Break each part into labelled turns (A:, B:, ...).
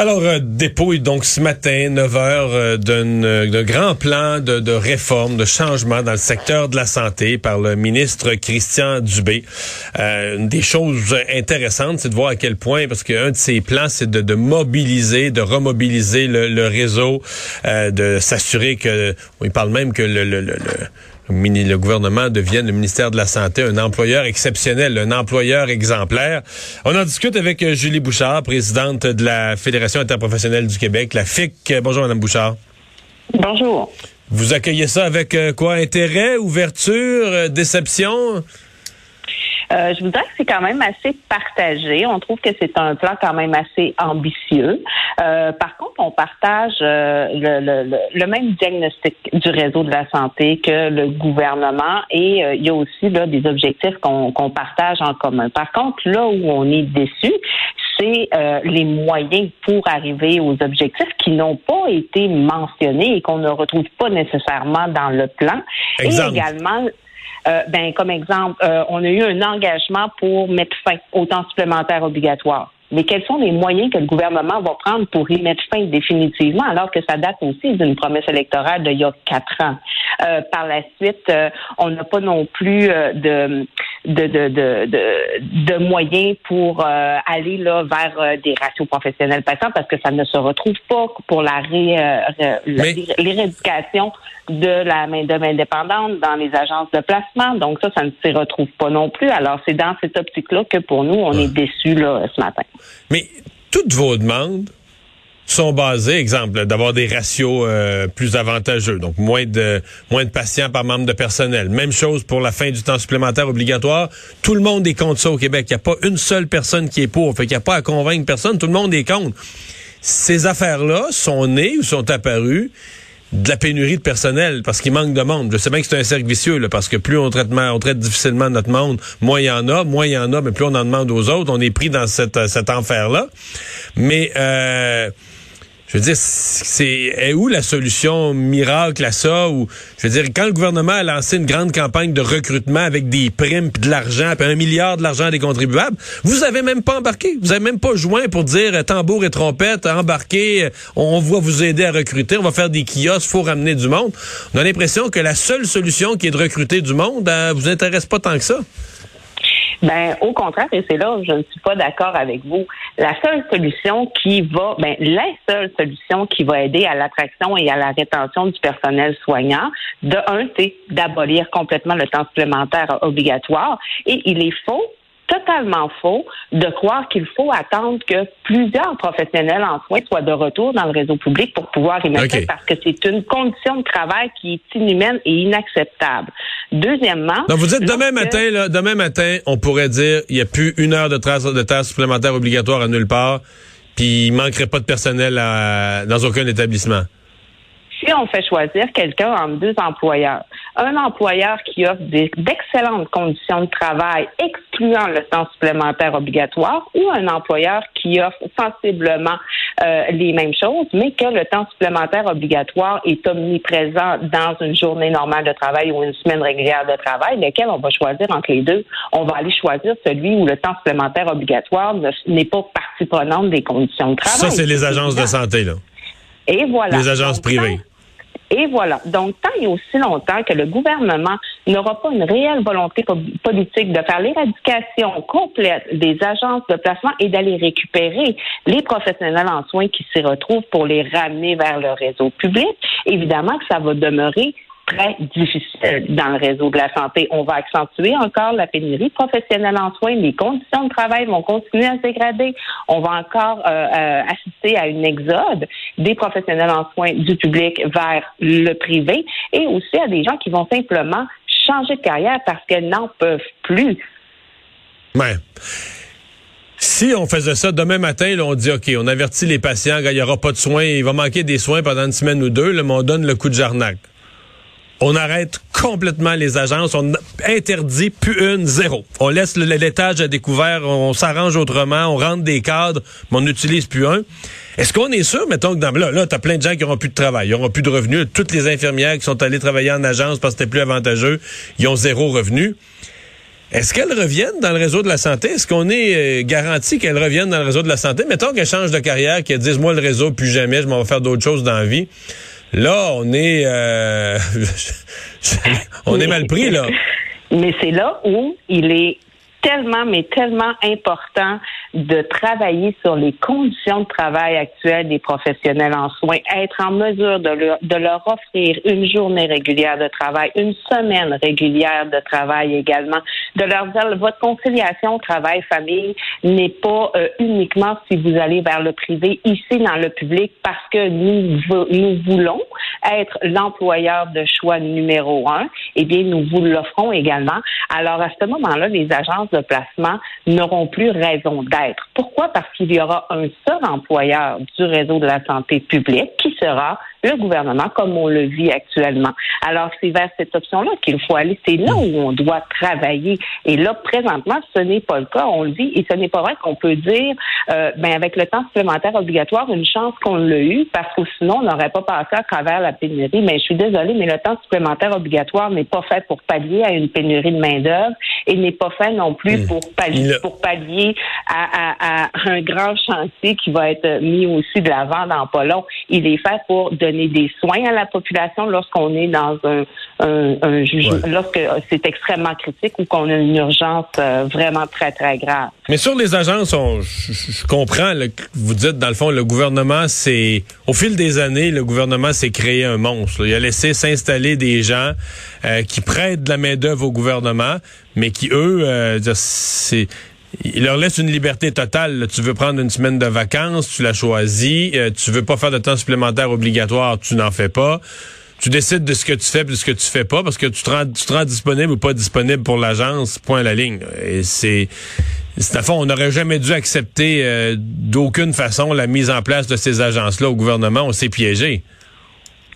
A: Alors, euh, dépouille donc ce matin, 9 heures, euh, d'un grand plan de, réforme, de changement dans le secteur de la santé par le ministre Christian Dubé. Euh, une des choses intéressantes, c'est de voir à quel point, parce qu'un de ses plans, c'est de, mobiliser, de remobiliser le, réseau, euh, de s'assurer que, il parle même que le le gouvernement devienne le ministère de la Santé un employeur exceptionnel, un employeur exemplaire. On en discute avec euh, Julie Bouchard, présidente de la Fédération interprofessionnelle du Québec, la FIC. Bonjour, Madame Bouchard.
B: Bonjour.
A: Vous accueillez ça avec euh, quoi? Intérêt, ouverture, euh, déception?
B: Euh, je vous dirais que c'est quand même assez partagé. On trouve que c'est un plan quand même assez ambitieux. Euh, par contre, on partage euh, le, le, le, même diagnostic du réseau de la santé que le gouvernement et il y a aussi là, des objectifs qu'on partage en commun. Par contre, là où on est déçu, c'est les moyens pour arriver aux objectifs qui n'ont pas été mentionnés et qu'on ne retrouve pas nécessairement dans le plan.
A: Exemple.
B: Et également euh, ben, comme exemple, euh, on a eu un engagement pour mettre fin au temps supplémentaire obligatoire. Mais quels sont les moyens que le gouvernement va prendre pour y mettre fin définitivement, alors que ça date aussi d'une promesse électorale d'il y a quatre ans? Euh, par la suite, on n'a pas non plus de, de, de, de, de, moyens pour aller là vers des ratios professionnels patients parce que ça ne se retrouve pas pour la l'éradication de la main-d'œuvre indépendante dans les agences de placement. Donc ça, ça ne s'y retrouve pas non plus. Alors c'est dans cette optique-là que pour nous, on est déçus là, ce matin.
A: Mais toutes vos demandes sont basées, exemple, d'avoir des ratios euh, plus avantageux, donc moins de moins de patients par membre de personnel. Même chose pour la fin du temps supplémentaire obligatoire. Tout le monde est contre ça au Québec. Il n'y a pas une seule personne qui est pour. Fait qu'il n'y a pas à convaincre personne. Tout le monde est contre. Ces affaires-là sont nées ou sont apparues de la pénurie de personnel parce qu'il manque de monde. Je sais bien que c'est un cercle vicieux là, parce que plus on traite, on traite difficilement notre monde, moins il y en a, moins il y en a, mais plus on en demande aux autres. On est pris dans cette, cet enfer-là. Mais euh, je veux dire, c'est où la solution miracle à ça? Ou je veux dire, quand le gouvernement a lancé une grande campagne de recrutement avec des primes, puis de l'argent, puis un milliard de l'argent des contribuables, vous avez même pas embarqué. Vous avez même pas joint pour dire euh, tambour et trompette, embarquer, euh, on va vous aider à recruter, on va faire des kiosques, faut ramener du monde. On a l'impression que la seule solution qui est de recruter du monde, euh, vous intéresse pas tant que ça.
B: Ben, au contraire, et c'est là où je ne suis pas d'accord avec vous. La seule solution qui va, ben, la seule solution qui va aider à l'attraction et à la rétention du personnel soignant, de un, c'est d'abolir complètement le temps supplémentaire obligatoire. Et il est faux totalement faux de croire qu'il faut attendre que plusieurs professionnels en soins soient de retour dans le réseau public pour pouvoir y mettre parce que c'est une condition de travail qui est inhumaine et inacceptable. Deuxièmement,
A: Donc vous dites demain matin, là, demain matin, on pourrait dire il n'y a plus une heure de trace de tâches supplémentaires obligatoire à nulle part, puis il manquerait pas de personnel dans aucun établissement
B: si on fait choisir quelqu'un entre deux employeurs, un employeur qui offre d'excellentes conditions de travail, excluant le temps supplémentaire obligatoire, ou un employeur qui offre sensiblement euh, les mêmes choses, mais que le temps supplémentaire obligatoire est omniprésent dans une journée normale de travail ou une semaine régulière de travail, lequel on va choisir entre les deux. On va aller choisir celui où le temps supplémentaire obligatoire n'est pas partie prenante des conditions de travail.
A: Ça, c'est les agences de santé, là.
B: Et voilà.
A: Les agences privées.
B: Et voilà. Donc, tant et aussi longtemps que le gouvernement n'aura pas une réelle volonté politique de faire l'éradication complète des agences de placement et d'aller récupérer les professionnels en soins qui s'y retrouvent pour les ramener vers le réseau public, évidemment que ça va demeurer très difficile dans le réseau de la santé. On va accentuer encore la pénurie professionnelle en soins. Les conditions de travail vont continuer à se dégrader. On va encore euh, euh, assister à une exode des professionnels en soins du public vers le privé et aussi à des gens qui vont simplement changer de carrière parce qu'elles n'en peuvent plus.
A: Ouais. Si on faisait ça demain matin, on dit OK, on avertit les patients, il n'y aura pas de soins, il va manquer des soins pendant une semaine ou deux, mais on donne le coup de jarnac. On arrête complètement les agences, on interdit plus une, zéro. On laisse l'étage à découvert, on s'arrange autrement, on rentre des cadres, mais on n'utilise plus un. Est-ce qu'on est sûr, mettons que dans, là, là t'as plein de gens qui n'auront plus de travail, ils n'auront plus de revenus. Toutes les infirmières qui sont allées travailler en agence parce que c'était plus avantageux, ils ont zéro revenu. Est-ce qu'elles reviennent dans le réseau de la santé? Est-ce qu'on est, euh, garanti qu'elles reviennent dans le réseau de la santé? Mettons qu'elles changent de carrière, qu'elles disent, moi, le réseau, plus jamais, je m'en vais faire d'autres choses dans la vie. Là, on est, euh, on est mal pris, là.
B: Mais c'est là où il est tellement, mais tellement important de travailler sur les conditions de travail actuelles des professionnels en soins, être en mesure de leur, de leur offrir une journée régulière de travail, une semaine régulière de travail également, de leur dire votre conciliation travail-famille n'est pas euh, uniquement si vous allez vers le privé, ici dans le public, parce que nous, nous voulons être l'employeur de choix numéro un, eh bien, nous vous l'offrons également. Alors, à ce moment-là, les agences de placement n'auront plus raison d'être. Pourquoi? Parce qu'il y aura un seul employeur du réseau de la santé publique qui sera le gouvernement, comme on le vit actuellement. Alors, c'est vers cette option-là qu'il faut aller. C'est là où on doit travailler. Et là, présentement, ce n'est pas le cas. On le vit. Et ce n'est pas vrai qu'on peut dire, euh, ben, avec le temps supplémentaire obligatoire, une chance qu'on l'a eu, parce que sinon, on n'aurait pas passé à travers la pénurie. Mais je suis désolée, mais le temps supplémentaire obligatoire n'est pas fait pour pallier à une pénurie de main-d'œuvre et n'est pas fait non plus mmh. pour pallier, pour pallier à, à, à, un grand chantier qui va être mis aussi de l'avant dans pas long. Il est fait pour donner des soins à la population lorsqu'on est dans un, un, jugement, lorsque c'est extrêmement critique ou qu'on a une urgence euh, vraiment très, très grave.
A: Mais sur les agences, je, comprends vous dites, dans le fond, le gouvernement, c'est au fil des années, le gouvernement s'est créé un monstre. Il a laissé s'installer des gens euh, qui prêtent de la main-d'œuvre au gouvernement, mais qui, eux, euh, c'est il leur laisse une liberté totale. Tu veux prendre une semaine de vacances, tu l'as choisi. Euh, tu veux pas faire de temps supplémentaire obligatoire, tu n'en fais pas. Tu décides de ce que tu fais et de ce que tu fais pas parce que tu te rends, tu te rends disponible ou pas disponible pour l'agence, point à la ligne. Et c'est, c'est à fond, on n'aurait jamais dû accepter euh, d'aucune façon la mise en place de ces agences-là au gouvernement. On s'est piégé.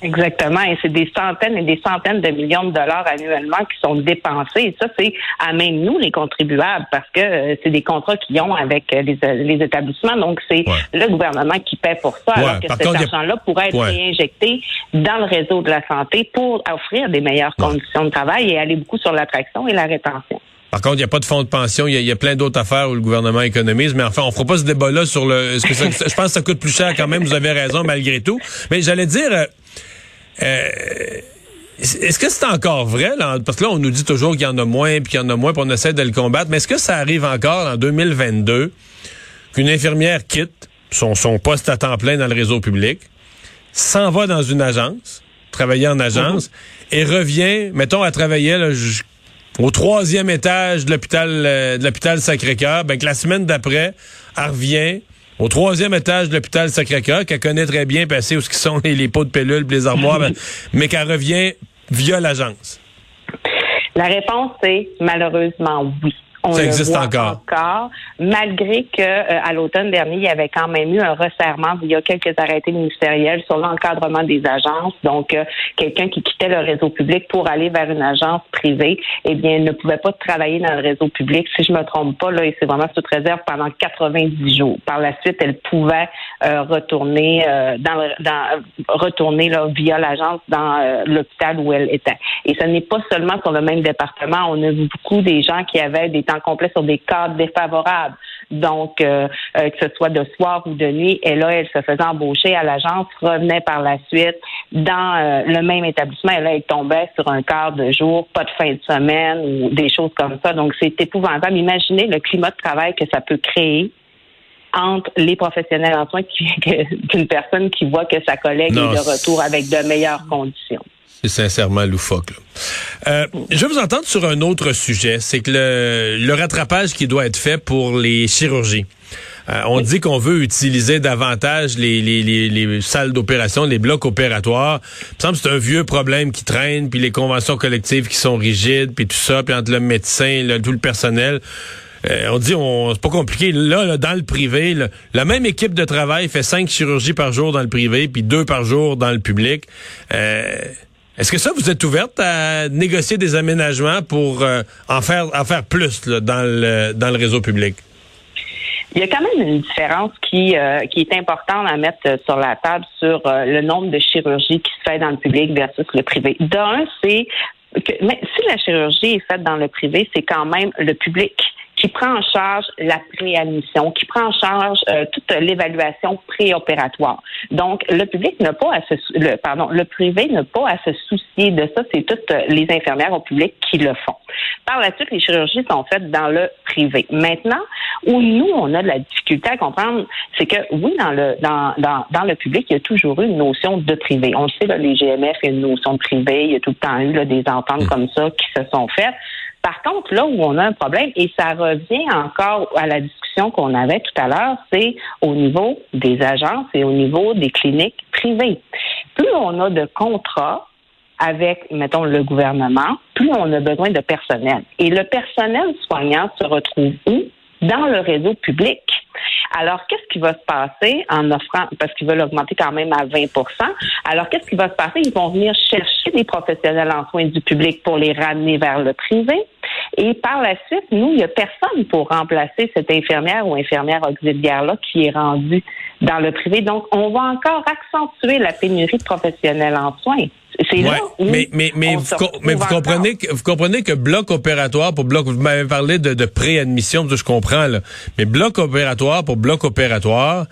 B: Exactement. Et c'est des centaines et des centaines de millions de dollars annuellement qui sont dépensés. Et ça, c'est à même nous, les contribuables, parce que euh, c'est des contrats qu'ils ont avec euh, les, les, établissements. Donc, c'est le gouvernement qui paie pour ça, alors que cet argent-là pourrait être réinjecté dans le réseau de la santé pour offrir des meilleures conditions de travail et aller beaucoup sur l'attraction et la rétention.
A: Par contre, il n'y a pas de fonds de pension. Il y, a plein d'autres affaires où le gouvernement économise. Mais enfin, on fera pas ce débat-là sur le. que ça, je pense que ça coûte plus cher quand même. Vous avez raison, malgré tout. Mais j'allais dire, euh, est-ce que c'est encore vrai? Là? Parce que là, on nous dit toujours qu'il y en a moins, puis qu'il y en a moins, puis on essaie de le combattre. Mais est-ce que ça arrive encore en 2022 qu'une infirmière quitte son, son poste à temps plein dans le réseau public, s'en va dans une agence, travailler en agence, et revient, mettons, à travailler au troisième étage de l'hôpital euh, de l'hôpital Sacré-Cœur, ben que la semaine d'après, elle revient au troisième étage de l'hôpital Sacré-Cœur, qu'elle connaît très bien, passer où ce qui sont les, pots de pellules, les armoires, ben, mais qu'elle revient via l'agence?
B: La réponse est malheureusement oui. On ça existe encore. Malgré que euh, à l'automne dernier, il y avait quand même eu un resserrement via quelques arrêtés ministériels sur l'encadrement des agences. Donc, euh, quelqu'un qui quittait le réseau public pour aller vers une agence privée, eh bien, ne pouvait pas travailler dans le réseau public. Si je me trompe pas, là, et c'est vraiment toute réserve pendant 90 jours. Par la suite, elle pouvait euh, retourner dans, dans retourner là, via l'agence dans l'hôpital où elle était. Et ce n'est pas seulement sur le même département. On a vu beaucoup des gens qui avaient des temps complets sur des cadres défavorables. Donc, euh, euh, que ce soit de soir ou de nuit, et là, elle se faisait embaucher à l'agence, revenait par la suite dans euh, le même établissement, et là, elle tombait sur un quart de jour, pas de fin de semaine ou des choses comme ça. Donc, c'est épouvantable. Imaginez le climat de travail que ça peut créer entre les professionnels en soins qu'une personne qui voit que sa collègue est de retour avec de meilleures conditions.
A: C'est sincèrement loufoque. Euh, je vais vous entendre sur un autre sujet, c'est que le, rattrapage qui doit être fait pour les chirurgies. Euh, on dit qu'on veut utiliser davantage les, les, les, salles d'opération, les blocs opératoires. Il me semble que c'est un vieux problème qui traîne, puis les conventions collectives qui sont rigides, puis tout ça, puis entre le médecin, le, tout le personnel. Euh, on dit, on, c'est pas compliqué. Là, dans le privé, la même équipe de travail fait cinq chirurgies par jour dans le privé, puis deux par jour dans le public. Euh, Est-ce que ça, vous êtes ouverte à négocier des aménagements pour euh, en faire en faire plus dans le dans le réseau public?
B: Il y a quand même une différence qui, euh, qui est importante à mettre sur la table sur euh, le nombre de chirurgies qui se fait dans le public versus le privé. D'un, c'est que mais si la chirurgie est faite dans le privé, c'est quand même le public qui prend en charge la préadmission, qui prend en charge euh, toute l'évaluation préopératoire. Donc, le public n'a pas à se, le, pardon, le privé n'a pas à se soucier de ça. C'est toutes les infirmières au public qui le font. Par la suite, les chirurgies sont faites dans le privé. Maintenant, où nous, on a de la difficulté à comprendre, c'est que oui, dans le dans, dans, dans le public, il y a toujours eu une notion de privé. On le sait, là, les GMF, il y a une notion de privé. Il y a tout le temps eu là, des ententes mm. comme ça qui se sont faites. Par contre, là où on a un problème, et ça revient encore à la discussion qu'on avait tout à l'heure, c'est au niveau des agences et au niveau des cliniques privées. Plus on a de contrats avec, mettons, le gouvernement, plus on a besoin de personnel. Et le personnel soignant se retrouve où? Dans le réseau public. Alors, qu'est-ce qui va se passer en offrant, parce qu'ils veulent augmenter quand même à 20% alors qu'est-ce qui va se passer? Ils vont venir chercher des professionnels en soins du public pour les ramener vers le privé. Et par la suite, nous, il n'y a personne pour remplacer cette infirmière ou infirmière auxiliaire-là qui est rendue dans le privé. Donc, on va encore accentuer la pénurie de professionnels en soins.
A: C'est là mais mais mais, vous, mais vous comprenez que vous comprenez que bloc opératoire pour bloc vous m'avez parlé de, de préadmission je comprends là mais bloc opératoire pour bloc opératoire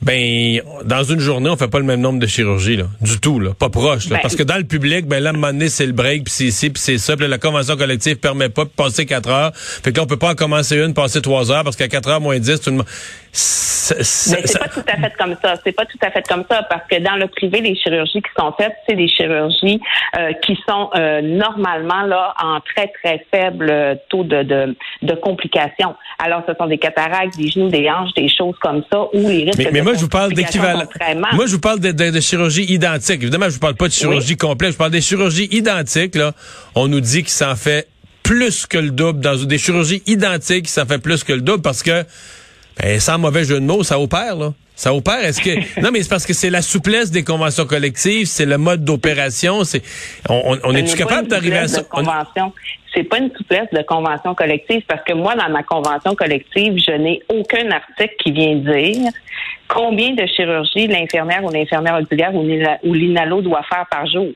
A: ben, dans une journée, on fait pas le même nombre de chirurgies, là, du tout, là, pas proche. Là, ben, parce que dans le public, ben là, à un moment donné, c'est le break, puis c'est ici, puis c'est ça. Puis la convention collective permet pas de passer quatre heures. Fait que là, on peut pas en commencer une, passer trois heures, parce qu'à quatre heures moins dix, tout le monde...
B: C'est pas tout à fait comme ça. C'est pas tout à fait comme ça, parce que dans le privé, les chirurgies qui sont faites, c'est des chirurgies euh, qui sont euh, normalement là en très, très faible taux de, de, de, complications. Alors, ce sont des cataractes, des genoux, des hanches, des choses comme ça, où les risques
A: moi, je vous parle d'équivalent. Moi, je vous parle de, de, de, chirurgie identique. Évidemment, je vous parle pas de chirurgie complète. Je parle des chirurgies identiques. Là, on nous dit qu'il s'en fait plus que le double dans des chirurgies identiques, ça fait plus que le double parce que, ben, sans mauvais jeu de mots, ça opère là. Ça opère. Est-ce que non, mais c'est parce que c'est la souplesse des conventions collectives, c'est le mode d'opération. C'est on, on, est-tu capable d'arriver à ça?
B: convention. C'est pas une souplesse de convention collective parce que moi, dans ma convention collective, je n'ai aucun article qui vient dire combien de chirurgies l'infirmière ou l'infirmière auxiliaire ou l'inalo doit faire par jour.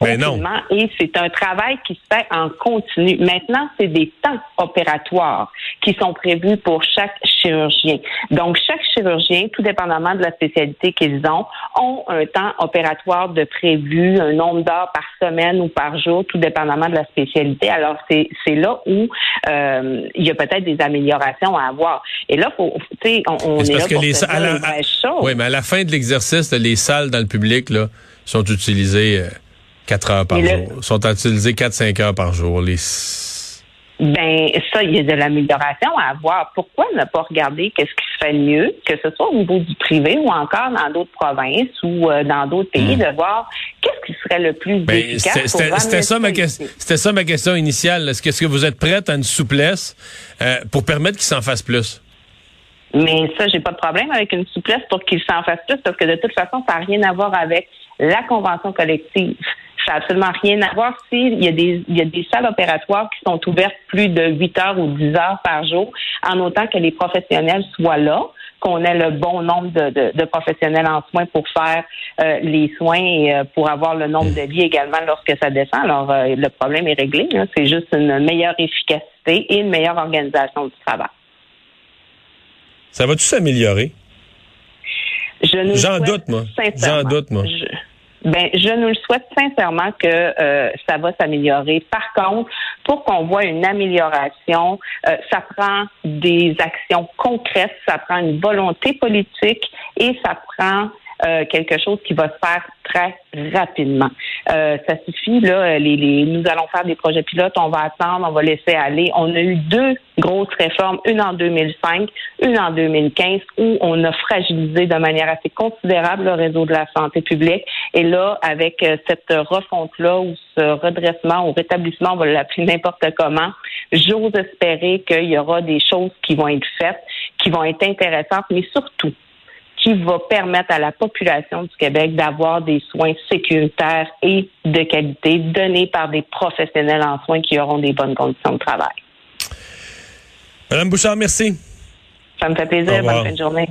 A: Ben non.
B: Et c'est un travail qui se fait en continu. Maintenant, c'est des temps opératoires qui sont prévus pour chaque chirurgien. Donc, chaque chirurgien, tout dépendamment de la spécialité qu'ils ont, ont un temps opératoire de prévu, un nombre d'heures par semaine ou par jour, tout dépendamment de la spécialité. Alors, c'est là où euh, il y a peut-être des améliorations à avoir. Et là, faut, on, on est, là
A: que les, Oui, mais à la fin de l'exercice, les salles dans le public là, sont utilisées. Euh, 4 heures par jour. Ils sont utilisés 4-5 heures par jour. Les...
B: Ben, ça, il y a de l'amélioration à avoir. Pourquoi ne pas regarder qu'est-ce qui se fait mieux, que ce soit au niveau du privé ou encore dans d'autres provinces ou euh, dans d'autres pays, hmm. de voir qu'est-ce qui serait le plus ben, efficace.
A: C'était ça, ma ça ma question initiale. Est-ce que, est que, vous êtes prête à une souplesse euh, pour permettre qu'il s'en fasse plus?
B: Mais ça, j'ai pas de problème avec une souplesse pour qu'il s'en fasse plus, parce que de toute façon, ça n'a rien à voir avec la convention collective. Ça n'a absolument rien à voir s'il y, a des, il y a des salles opératoires qui sont ouvertes plus de 8 heures ou 10 heures par jour, en autant que les professionnels soient là, qu'on ait le bon nombre de, de, professionnels en soins pour faire euh, les soins et euh, pour avoir le nombre de lits également lorsque ça descend. Alors, euh, le problème est réglé. C'est juste une meilleure efficacité et une meilleure organisation du travail.
A: Ça va-tu s'améliorer? J'en doute, moi. J'en doute, moi.
B: Ben, je nous le souhaite sincèrement que euh, ça va s'améliorer. Par contre, pour qu'on voit une amélioration, euh, ça prend des actions concrètes, ça prend une volonté politique et ça prend euh, quelque chose qui va se faire très rapidement. Euh, ça suffit, là, les, les, nous allons faire des projets pilotes, on va attendre, on va laisser aller. On a eu deux grosses réformes, une en 2005, une en 2015, où on a fragilisé de manière assez considérable le réseau de la santé publique. Et là, avec euh, cette refonte-là ou ce redressement ou rétablissement, on va l'appeler n'importe comment, j'ose espérer qu'il y aura des choses qui vont être faites, qui vont être intéressantes, mais surtout, qui va permettre à la population du Québec d'avoir des soins sécuritaires et de qualité donnés par des professionnels en soins qui auront des bonnes conditions de travail.
A: Madame Bouchard, merci.
B: Ça me fait plaisir. Bonne fin de journée.